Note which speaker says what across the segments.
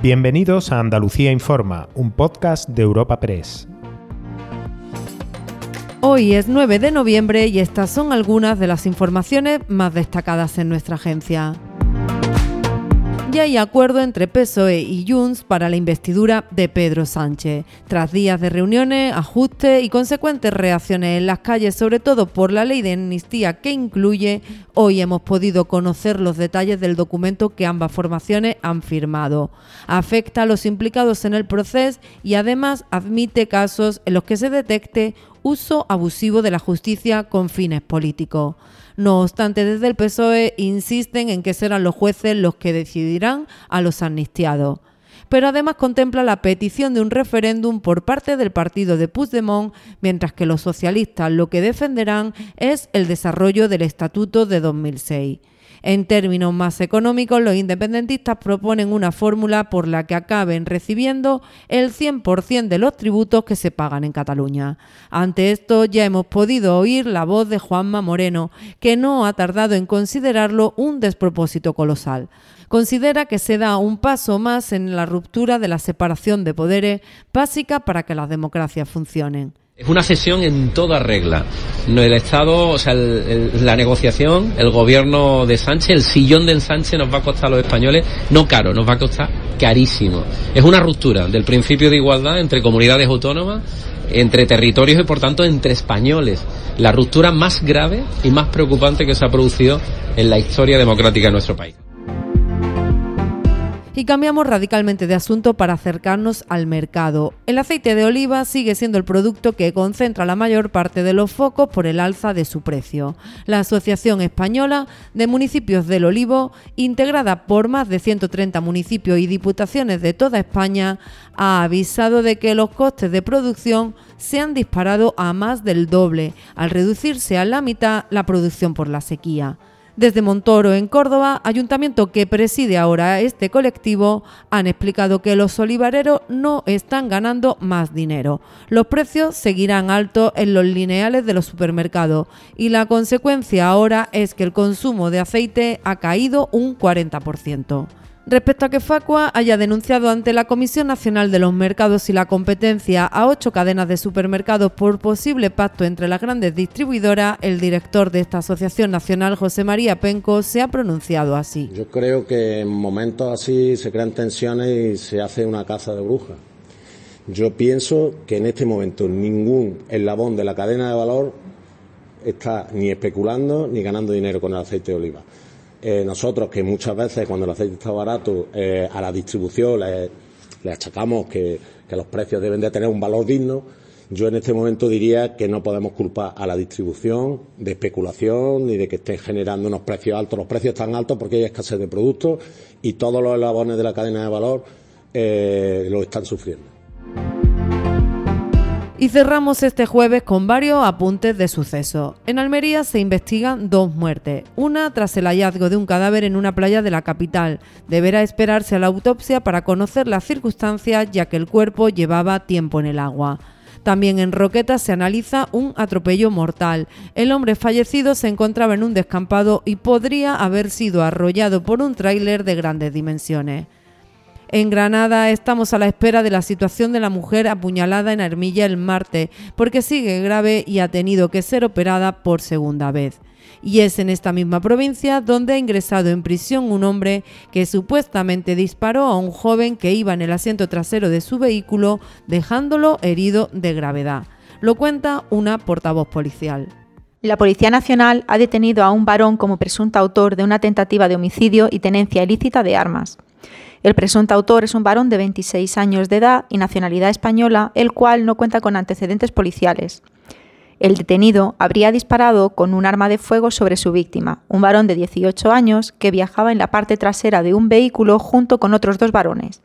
Speaker 1: Bienvenidos a Andalucía Informa, un podcast de Europa Press.
Speaker 2: Hoy es 9 de noviembre y estas son algunas de las informaciones más destacadas en nuestra agencia. Ya hay acuerdo entre PSOE y Junts para la investidura de Pedro Sánchez. Tras días de reuniones, ajustes y consecuentes reacciones en las calles, sobre todo por la ley de amnistía que incluye, hoy hemos podido conocer los detalles del documento que ambas formaciones han firmado. Afecta a los implicados en el proceso y además admite casos en los que se detecte uso abusivo de la justicia con fines políticos. No obstante, desde el PSOE insisten en que serán los jueces los que decidirán a los amnistiados. Pero además contempla la petición de un referéndum por parte del partido de Puigdemont, mientras que los socialistas lo que defenderán es el desarrollo del Estatuto de 2006. En términos más económicos, los independentistas proponen una fórmula por la que acaben recibiendo el 100% de los tributos que se pagan en Cataluña. Ante esto ya hemos podido oír la voz de Juanma Moreno, que no ha tardado en considerarlo un despropósito colosal considera que se da un paso más en la ruptura de la separación de poderes básica para que las democracias funcionen.
Speaker 3: Es una cesión en toda regla. El Estado, o sea, la negociación, el gobierno de Sánchez, el sillón de Sánchez nos va a costar a los españoles, no caro, nos va a costar carísimo. Es una ruptura del principio de igualdad entre comunidades autónomas, entre territorios y por tanto entre españoles. La ruptura más grave y más preocupante que se ha producido en la historia democrática de nuestro país.
Speaker 2: Y cambiamos radicalmente de asunto para acercarnos al mercado. El aceite de oliva sigue siendo el producto que concentra la mayor parte de los focos por el alza de su precio. La Asociación Española de Municipios del Olivo, integrada por más de 130 municipios y diputaciones de toda España, ha avisado de que los costes de producción se han disparado a más del doble, al reducirse a la mitad la producción por la sequía. Desde Montoro, en Córdoba, ayuntamiento que preside ahora este colectivo, han explicado que los olivareros no están ganando más dinero. Los precios seguirán altos en los lineales de los supermercados y la consecuencia ahora es que el consumo de aceite ha caído un 40% respecto a que Facua haya denunciado ante la Comisión Nacional de los Mercados y la Competencia a ocho cadenas de supermercados por posible pacto entre las grandes distribuidoras, el director de esta Asociación Nacional, José María Penco, se ha pronunciado así.
Speaker 4: Yo creo que en momentos así se crean tensiones y se hace una caza de brujas. Yo pienso que en este momento ningún eslabón de la cadena de valor está ni especulando ni ganando dinero con el aceite de oliva. Eh, nosotros que muchas veces cuando el aceite está barato eh, a la distribución le, achacamos que, los precios deben de tener un valor digno, yo en este momento diría que no podemos culpar a la distribución de especulación ni de que estén generando unos precios altos. Los precios están altos porque hay escasez de productos y todos los eslabones de la cadena de valor eh, lo están sufriendo.
Speaker 2: Y cerramos este jueves con varios apuntes de suceso. En Almería se investigan dos muertes, una tras el hallazgo de un cadáver en una playa de la capital. Deberá esperarse a la autopsia para conocer las circunstancias ya que el cuerpo llevaba tiempo en el agua. También en Roqueta se analiza un atropello mortal. El hombre fallecido se encontraba en un descampado y podría haber sido arrollado por un tráiler de grandes dimensiones. En Granada estamos a la espera de la situación de la mujer apuñalada en Armilla el martes, porque sigue grave y ha tenido que ser operada por segunda vez. Y es en esta misma provincia donde ha ingresado en prisión un hombre que supuestamente disparó a un joven que iba en el asiento trasero de su vehículo, dejándolo herido de gravedad. Lo cuenta una portavoz policial.
Speaker 5: La Policía Nacional ha detenido a un varón como presunto autor de una tentativa de homicidio y tenencia ilícita de armas. El presunto autor es un varón de 26 años de edad y nacionalidad española, el cual no cuenta con antecedentes policiales. El detenido habría disparado con un arma de fuego sobre su víctima, un varón de 18 años que viajaba en la parte trasera de un vehículo junto con otros dos varones.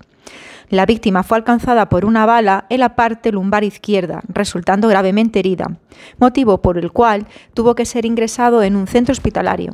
Speaker 5: La víctima fue alcanzada por una bala en la parte lumbar izquierda, resultando gravemente herida, motivo por el cual tuvo que ser ingresado en un centro hospitalario.